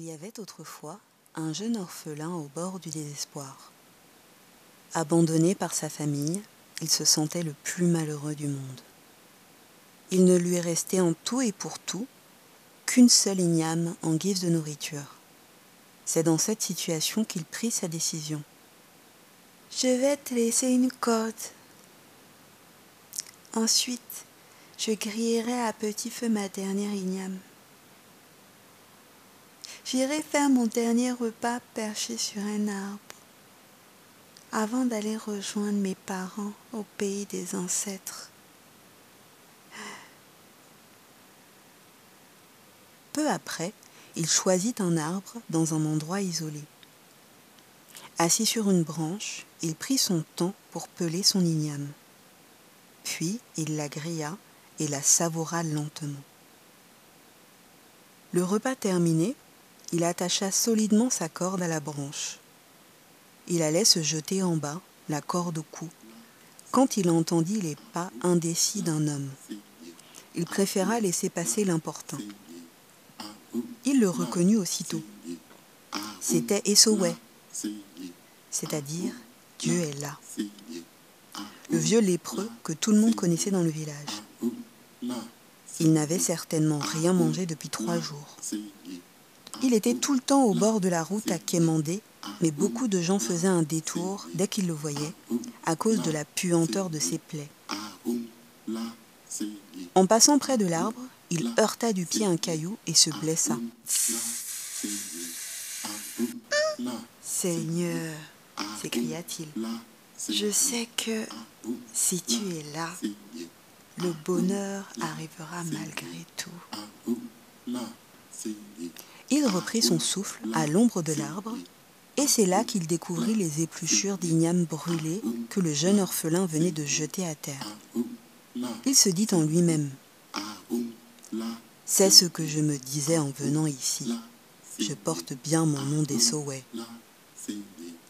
Il y avait autrefois un jeune orphelin au bord du désespoir. Abandonné par sa famille, il se sentait le plus malheureux du monde. Il ne lui restait en tout et pour tout qu'une seule igname en guise de nourriture. C'est dans cette situation qu'il prit sa décision. Je vais te laisser une corde. Ensuite, je grillerai à petit feu ma dernière igname. J'irai faire mon dernier repas perché sur un arbre avant d'aller rejoindre mes parents au pays des ancêtres. Peu après, il choisit un arbre dans un endroit isolé. Assis sur une branche, il prit son temps pour peler son igname. Puis il la grilla et la savoura lentement. Le repas terminé, il attacha solidement sa corde à la branche. Il allait se jeter en bas, la corde au cou, quand il entendit les pas indécis d'un homme. Il préféra laisser passer l'important. Il le reconnut aussitôt. C'était Essowe, c'est-à-dire Dieu est là. Le vieux lépreux que tout le monde connaissait dans le village. Il n'avait certainement rien mangé depuis trois jours. Il était tout le temps au bord de la route à quémander, mais beaucoup de gens faisaient un détour dès qu'ils le voyaient, à cause de la puanteur de ses plaies. En passant près de l'arbre, il heurta du pied un caillou et se blessa. Seigneur, s'écria-t-il, je sais que si tu es là, le bonheur arrivera malgré tout. Il reprit son souffle à l'ombre de l'arbre, et c'est là qu'il découvrit les épluchures d'ignames brûlées que le jeune orphelin venait de jeter à terre. Il se dit en lui-même C'est ce que je me disais en venant ici. Je porte bien mon nom des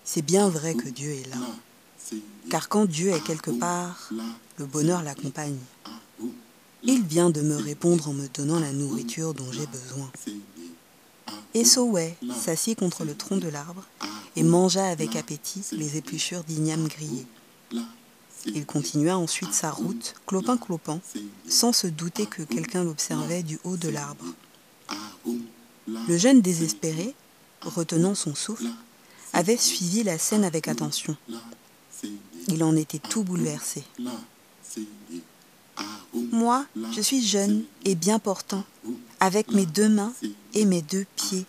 C'est bien vrai que Dieu est là. Car quand Dieu est quelque part, le bonheur l'accompagne. Il vient de me répondre en me donnant la nourriture dont j'ai besoin. Essowe s'assit contre le tronc de l'arbre et mangea avec appétit les épluchures d'igname grillées. Il continua ensuite sa route, clopin-clopin, sans se douter que quelqu'un l'observait du haut de l'arbre. Le jeune désespéré, retenant son souffle, avait suivi la scène avec attention. Il en était tout bouleversé. Moi, je suis jeune et bien portant, avec mes deux mains et mes deux pieds.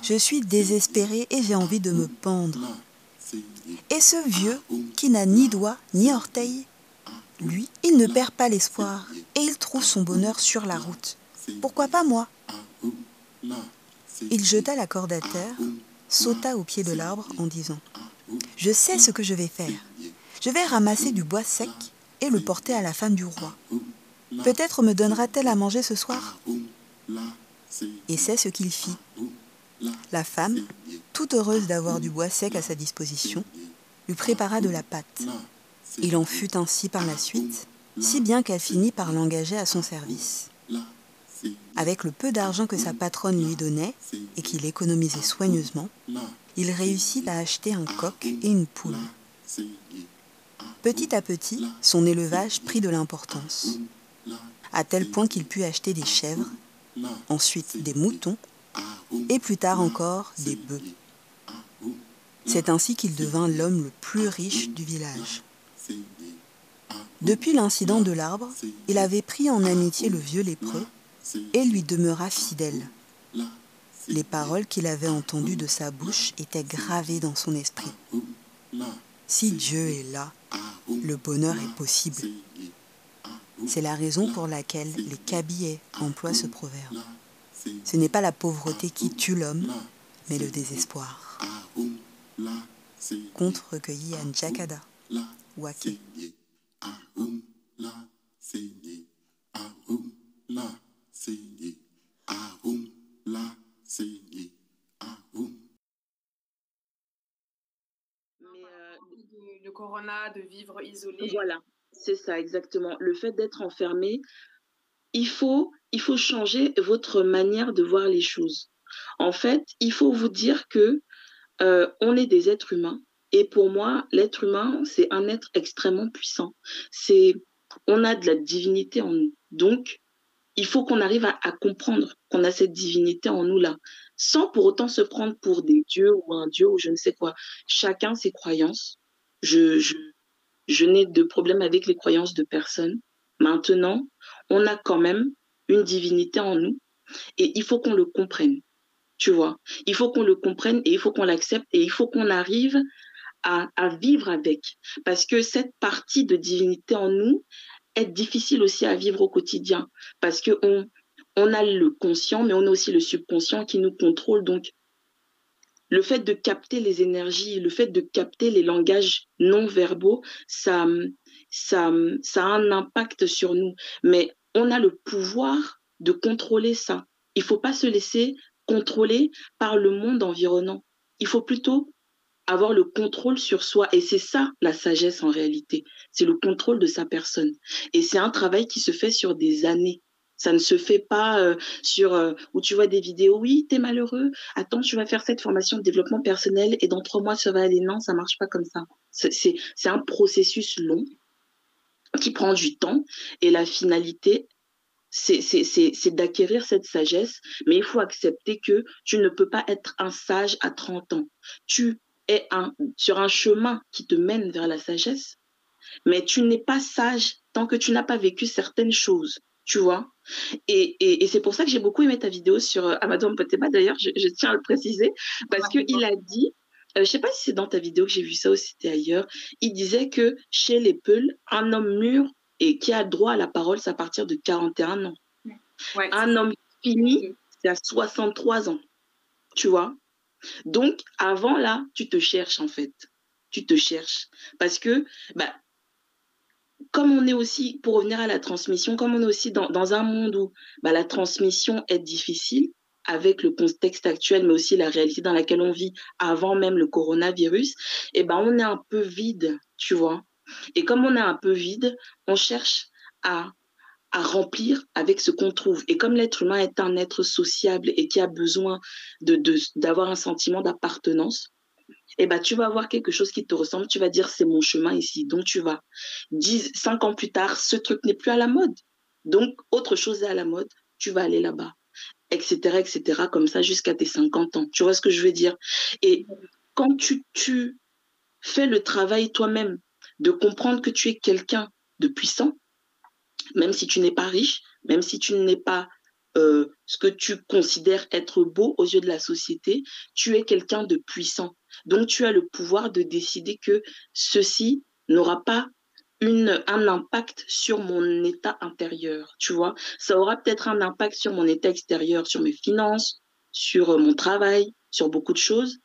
Je suis désespéré et j'ai envie de me pendre. Et ce vieux, qui n'a ni doigts ni orteils, lui, il ne perd pas l'espoir et il trouve son bonheur sur la route. Pourquoi pas moi? Il jeta la corde à terre, sauta au pied de l'arbre en disant ⁇ Je sais ce que je vais faire. Je vais ramasser du bois sec et le porter à la femme du roi. Peut-être me donnera-t-elle à manger ce soir Et c'est ce qu'il fit. La femme, toute heureuse d'avoir du bois sec à sa disposition, lui prépara de la pâte. Il en fut ainsi par la suite, si bien qu'elle finit par l'engager à son service. Avec le peu d'argent que sa patronne lui donnait et qu'il économisait soigneusement, il réussit à acheter un coq et une poule. Petit à petit, son élevage prit de l'importance, à tel point qu'il put acheter des chèvres, ensuite des moutons, et plus tard encore des bœufs. C'est ainsi qu'il devint l'homme le plus riche du village. Depuis l'incident de l'arbre, il avait pris en amitié le vieux lépreux et lui demeura fidèle. Les paroles qu'il avait entendues de sa bouche étaient gravées dans son esprit. Si Dieu est là, le bonheur est possible. C'est la raison pour laquelle les Kabylais emploient ce proverbe. Ce n'est pas la pauvreté qui tue l'homme, mais le désespoir. Conte recueilli à Njakada, Wake. le corona, de vivre isolé. Voilà, c'est ça exactement. Le fait d'être enfermé, il faut, changer votre manière de voir les choses. En fait, il faut vous dire que euh, on est des êtres humains. Et pour moi, l'être humain, c'est un être extrêmement puissant. On a de la divinité en nous. Donc, il faut qu'on arrive à, comprendre qu'on a cette divinité en nous là, sans pour autant se prendre pour des dieux ou un dieu ou je ne sais quoi. Chacun ses croyances. Je, je n'ai de problème avec les croyances de personne. Maintenant, on a quand même une divinité en nous et il faut qu'on le comprenne. Tu vois, il faut qu'on le comprenne et il faut qu'on l'accepte et il faut qu'on arrive à, vivre avec. Parce que cette partie de divinité en nous est difficile aussi à vivre au quotidien. Parce qu'on on a le conscient, mais on a aussi le subconscient qui nous contrôle. Le fait de capter les énergies, le fait de capter les langages non verbaux, ça, ça, ça a un impact sur nous. Mais on a le pouvoir de contrôler ça. Il faut pas se laisser contrôler par le monde environnant. Il faut plutôt avoir le contrôle sur soi. Et c'est ça la sagesse en réalité. C'est le contrôle de sa personne. Et c'est un travail qui se fait sur des années. Ça ne se fait pas euh, sur euh, où tu vois des vidéos. Oui, t'es malheureux. Attends, tu vas faire cette formation de développement personnel et dans trois mois ça va aller. Non, ça marche pas comme ça. C'est un processus long qui prend du temps et la finalité c'est d'acquérir cette sagesse, mais il faut accepter que tu ne peux pas être un sage à 30 ans. Tu es sur un chemin qui te mène vers la sagesse, mais tu n'es pas sage tant que tu n'as pas vécu certaines choses tu vois. Et, et, et c'est pour ça que j'ai beaucoup aimé ta vidéo sur euh, Amadou Mpoteba, d'ailleurs, je, je, tiens à le préciser, parce qu'il a dit, euh, je sais pas si c'est dans ta vidéo que j'ai vu ça ou si c'était ailleurs, il disait que chez les Peuls, un homme mûr et qui a droit à la parole, c'est à partir de 41 ans. Ouais, un homme fini, c'est à 63 ans, tu vois? Donc, avant là, tu te cherches en fait. Tu te cherches. Parce que, bah, comme on est aussi, pour revenir à la transmission, comme on est aussi dans, un monde où bah, la transmission est difficile, avec le contexte actuel, mais aussi la réalité dans laquelle on vit avant même le coronavirus, eh ben on est un peu vide, tu vois. Et comme on est un peu vide, on cherche à, à remplir avec ce qu'on trouve. Et comme l'être humain est un être sociable et qui a besoin de d'avoir un sentiment d'appartenance, eh ben, tu vas avoir quelque chose qui te ressemble, tu vas dire c'est mon chemin ici, donc tu vas. Dix, cinq ans plus tard, ce truc n'est plus à la mode. Donc, autre chose est à la mode, tu vas aller là-bas, etc., etc., comme ça jusqu'à tes 50 ans. Tu vois ce que je veux dire? Et quand tu, fais le travail toi-même de comprendre que tu es quelqu'un de puissant, même si tu n'es pas riche, même si tu n'es pas euh, ce que tu considères être beau aux yeux de la société, tu es quelqu'un de puissant. Donc tu as le pouvoir de décider que ceci n'aura pas une, un impact sur mon état intérieur, tu vois. Ça aura peut-être un impact sur mon état extérieur, sur mes finances, sur euh, mon travail, sur beaucoup de choses.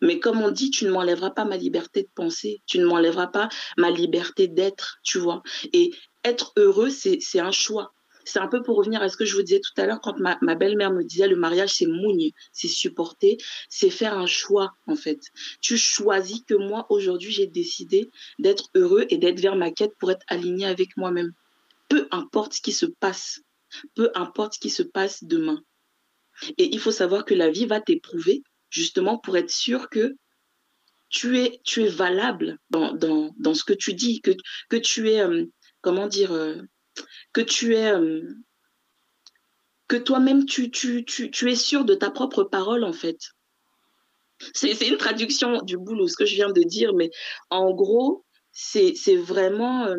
Mais comme on dit, tu ne m'enlèveras pas ma liberté de penser, tu ne m'enlèveras pas ma liberté d'être, tu vois. Et être heureux, c'est un choix. C'est un peu pour revenir à ce que je vous disais tout à l'heure quand ma, belle-mère me disait le mariage c'est mougne, c'est supporter, c'est faire un choix en fait. Tu choisis que moi aujourd'hui j'ai décidé d'être heureux et d'être vers ma quête pour être aligné avec moi-même. Peu importe ce qui se passe, peu importe ce qui se passe demain. Et il faut savoir que la vie va t'éprouver justement pour être sûr que tu es, tu es valable dans, dans, dans ce que tu dis, que, que tu es, euh, comment dire, euh, que tu es euh, toi-même tu, es sûr de ta propre parole en fait. C'est une traduction du boulot, ce que je viens de dire, mais en gros, c'est vraiment euh,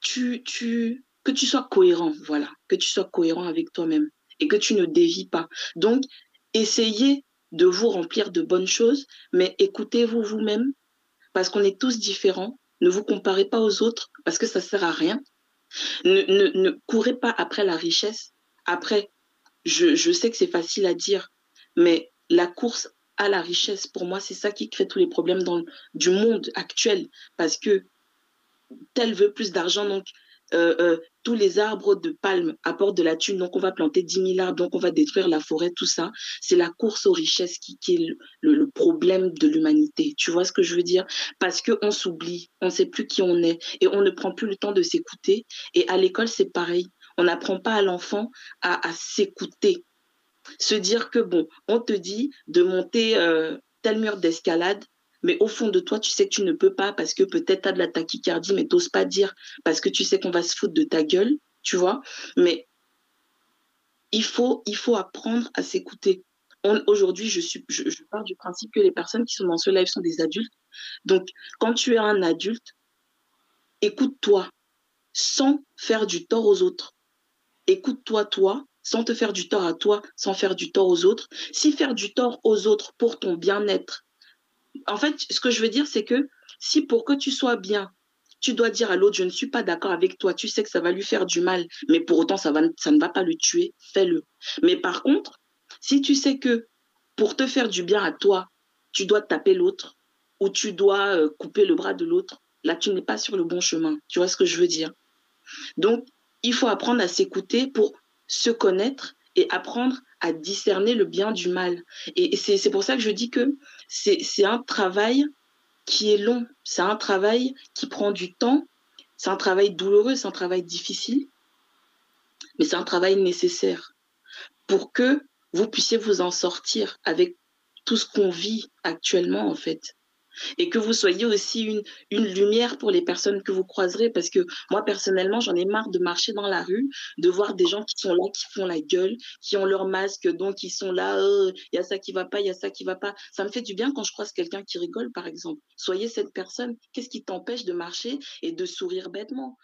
que tu sois cohérent, voilà, que tu sois cohérent avec toi-même et que tu ne dévis pas. Donc, essayez de vous remplir de bonnes choses, mais écoutez-vous vous-même parce qu'on est tous différents. Ne vous comparez pas aux autres parce que ça sert à rien. Ne, ne, courez pas après la richesse. Après, je, sais que c'est facile à dire, mais la course à la richesse, pour moi, c'est ça qui crée tous les problèmes du monde actuel. Parce que tel veut plus d'argent, donc euh, euh, tous les arbres de palme apportent de la thune, donc on va planter 10 000 arbres, donc on va détruire la forêt, tout ça. C'est la course aux richesses qui, est le, problème de l'humanité. Tu vois ce que je veux dire? Parce qu'on s'oublie, on ne sait plus qui on est et on ne prend plus le temps de s'écouter. Et à l'école, c'est pareil. On n'apprend pas à l'enfant à, à s'écouter. Se dire que, bon, on te dit de monter euh, tel mur d'escalade, mais au fond de toi, tu sais que tu ne peux pas parce que peut-être tu as de la tachycardie, mais tu n'oses pas dire parce que tu sais qu'on va se foutre de ta gueule, tu vois. Mais il faut, il faut apprendre à s'écouter. Aujourd'hui, je, je pars du principe que les personnes qui sont dans ce live sont des adultes. Donc, quand tu es un adulte, écoute-toi sans faire du tort aux autres. Écoute-toi, toi, sans te faire du tort à toi, sans faire du tort aux autres. Si faire du tort aux autres pour ton bien-être, en fait, ce que je veux dire, c'est que si pour que tu sois bien, tu dois dire à l'autre, je ne suis pas d'accord avec toi, tu sais que ça va lui faire du mal, mais pour autant, ça, ne va pas le tuer, fais-le. Mais par contre, si tu sais que pour te faire du bien à toi, tu dois taper l'autre ou tu dois euh, couper le bras de l'autre, là, tu n'es pas sur le bon chemin. Tu vois ce que je veux dire? Donc, il faut apprendre à s'écouter pour se connaître et apprendre à discerner le bien du mal. Et c'est pour ça que je dis que c'est un travail qui est long, c'est un travail qui prend du temps, c'est un travail douloureux, c'est un travail difficile, mais c'est un travail nécessaire pour que vous puissiez vous en sortir avec tout ce qu'on vit actuellement en fait et que vous soyez aussi une, lumière pour les personnes que vous croiserez. Parce que moi, personnellement, j'en ai marre de marcher dans la rue, de voir des gens qui sont là, qui font la gueule, qui ont leur masque, donc ils sont là, oh, il y a ça qui va pas, il y a ça qui va pas. Ça me fait du bien quand je croise quelqu'un qui rigole, par exemple. Soyez cette personne. Qu'est-ce qui t'empêche de marcher et de sourire bêtement?